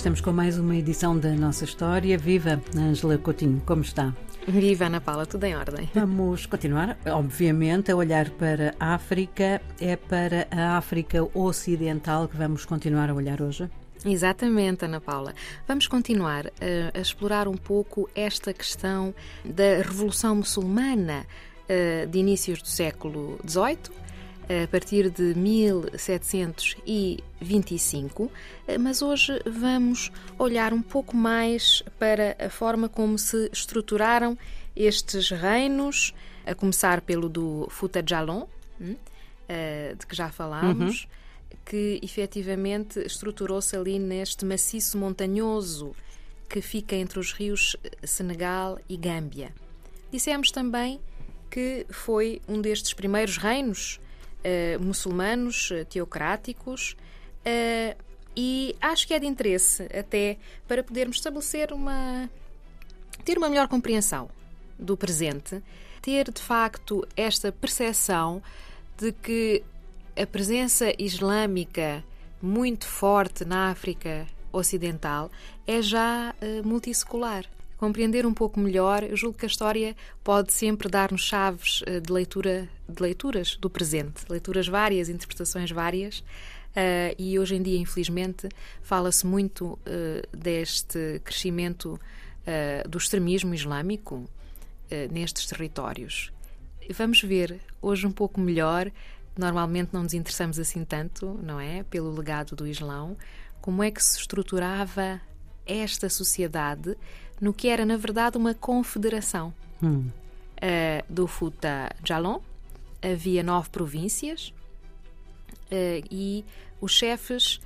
estamos com mais uma edição da nossa história. Viva, Ângela Coutinho, como está? Viva, Ana Paula, tudo em ordem. Vamos continuar, obviamente, a olhar para a África. É para a África Ocidental que vamos continuar a olhar hoje? Exatamente, Ana Paula. Vamos continuar a, eh, a explorar um pouco esta questão da Revolução Muçulmana uh, de inícios do século XVIII a partir de 1725, mas hoje vamos olhar um pouco mais para a forma como se estruturaram estes reinos, a começar pelo do Futa Jalon, hum, eh, de que já falámos, uhum. que efetivamente estruturou-se ali neste maciço montanhoso que fica entre os rios Senegal e Gâmbia. Dissemos também que foi um destes primeiros reinos uh, muçulmanos, uh, teocráticos, uh, e acho que é de interesse até para podermos estabelecer uma. ter uma melhor compreensão do presente, ter de facto esta percepção de que a presença islâmica muito forte na África Ocidental é já uh, multissecular compreender um pouco melhor, eu julgo que a história pode sempre dar-nos chaves eh, de leitura de leituras do presente, leituras várias, interpretações várias. Uh, e hoje em dia, infelizmente, fala-se muito uh, deste crescimento uh, do extremismo islâmico nestes territórios. Vamos ver hoje um pouco melhor. Normalmente não nos interessamos assim tanto, não é? Pelo legado do Islão. Como é que se estruturava esta sociedade no que era, na verdade, uma confederação. Hum. Uh, do Futa Jalon havia nove províncias uh, e os chefes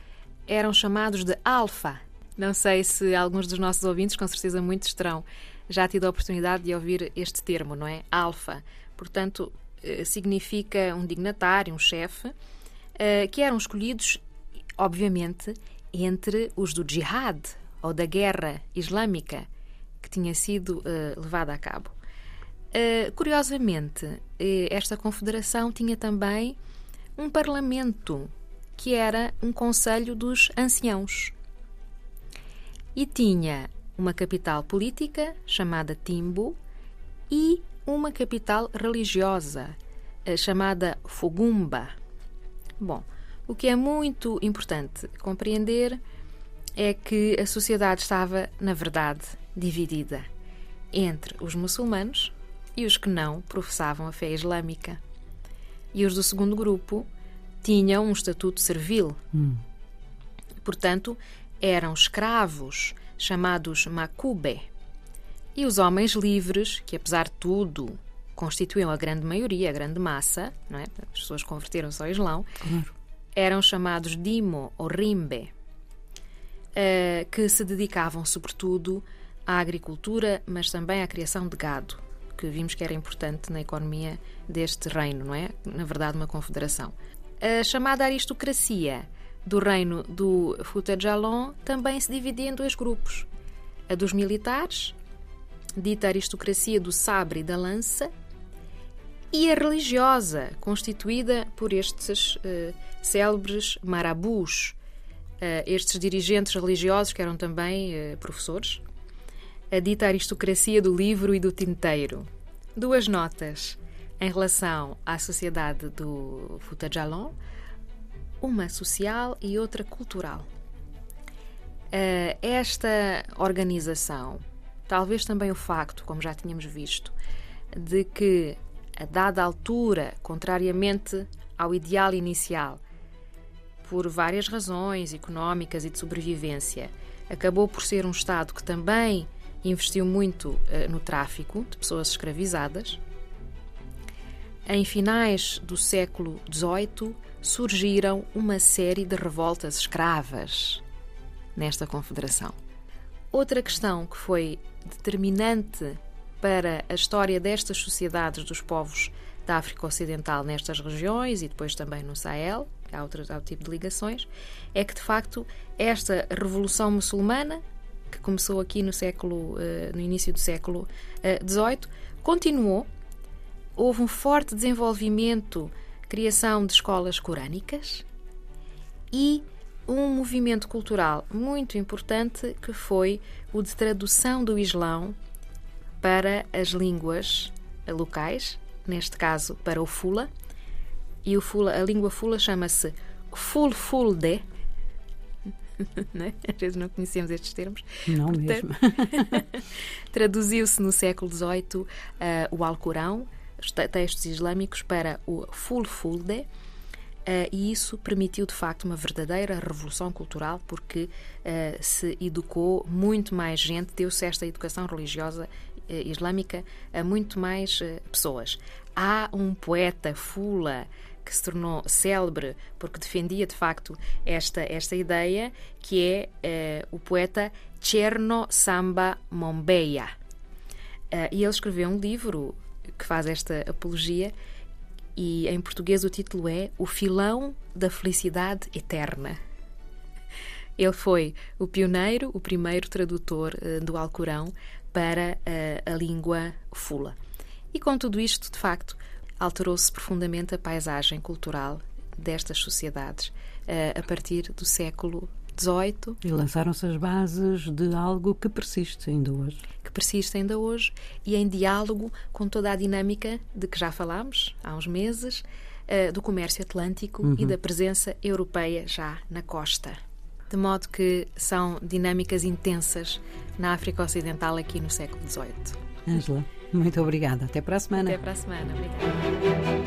eram chamados de Alfa. Não sei se alguns dos nossos ouvintes, com certeza muitos terão já tido a oportunidade de ouvir este termo, não é? Alfa. Portanto, uh, significa um dignatário, um chefe, que eram escolhidos, obviamente, entre os do jihad, ou da guerra islâmica, que tinha sido uh, levada a cabo. Uh, curiosamente, uh, esta confederação tinha também um parlamento, que era um conselho dos anciãos. E tinha uma capital política, chamada Timbu, e uma capital religiosa, chamada Fogumba. Bom, o que é muito importante compreender é que a sociedade estava, na verdade, dividida entre os muçulmanos e os que não professavam a fé islâmica. E os do segundo grupo tinham um estatuto servil. Hum. Portanto, eram escravos, chamados makube. E os homens livres, que apesar de tudo constituíam a grande maioria, a grande massa, não é? as pessoas converteram-se ao Islão, claro. eram chamados dimo ou rimbe, uh, que se dedicavam sobretudo à agricultura, mas também à criação de gado, que vimos que era importante na economia deste reino, não é? Na verdade, uma confederação. A chamada aristocracia do reino do Futajalon também se dividia em dois grupos: a dos militares, dita aristocracia do sabre e da lança, e a religiosa, constituída por estes uh, célebres marabus, estes dirigentes religiosos que eram também uh, professores, a dita aristocracia do livro e do tinteiro. Duas notas em relação à sociedade do Futajalon, uma social e outra cultural. Uh, esta organização, talvez também o facto, como já tínhamos visto, de que a dada altura, contrariamente ao ideal inicial, por várias razões económicas e de sobrevivência, acabou por ser um Estado que também investiu muito uh, no tráfico de pessoas escravizadas. Em finais do século XVIII surgiram uma série de revoltas escravas nesta confederação. Outra questão que foi determinante para a história destas sociedades dos povos da África Ocidental nestas regiões e depois também no Sahel, há outro, há outro tipo de ligações, é que de facto esta revolução muçulmana que começou aqui no século, eh, no início do século XVIII, eh, continuou. Houve um forte desenvolvimento, criação de escolas corânicas e um movimento cultural muito importante que foi o de tradução do Islão para as línguas locais, neste caso para o Fula. E o Fula, a língua Fula chama-se Fulfulde. né? Às vezes não conhecemos estes termos. Não Portanto, mesmo. traduziu-se no século XVIII uh, o Alcorão, os textos islâmicos, para o Fulfulde Uh, e isso permitiu de facto uma verdadeira revolução cultural porque uh, se educou muito mais gente, deu-se esta educação religiosa uh, islâmica a muito mais pessoas. Há um poeta fula que se tornou célebre porque defendia de facto esta, esta ideia, que é o poeta Cherno Samba Mombeya. e ele escreveu um livro que faz esta apologia e em português o título é O Filão da Felicidade Eterna. Ele foi o pioneiro, o primeiro tradutor uh, do Alcorão para uh, a língua fula. E com tudo isto, de facto, alterou-se profundamente a paisagem cultural destas sociedades uh, a partir do século XVIII. E lançaram-se as bases de algo que persiste ainda hoje. Que persiste ainda hoje e em diálogo com toda a dinâmica de que já falámos há uns meses, uh, do comércio atlântico uhum. e da presença europeia já na costa. De modo que são dinâmicas intensas na África Ocidental aqui no século XVIII. Ângela, muito obrigada. Até para a semana. Até para a semana. Obrigada.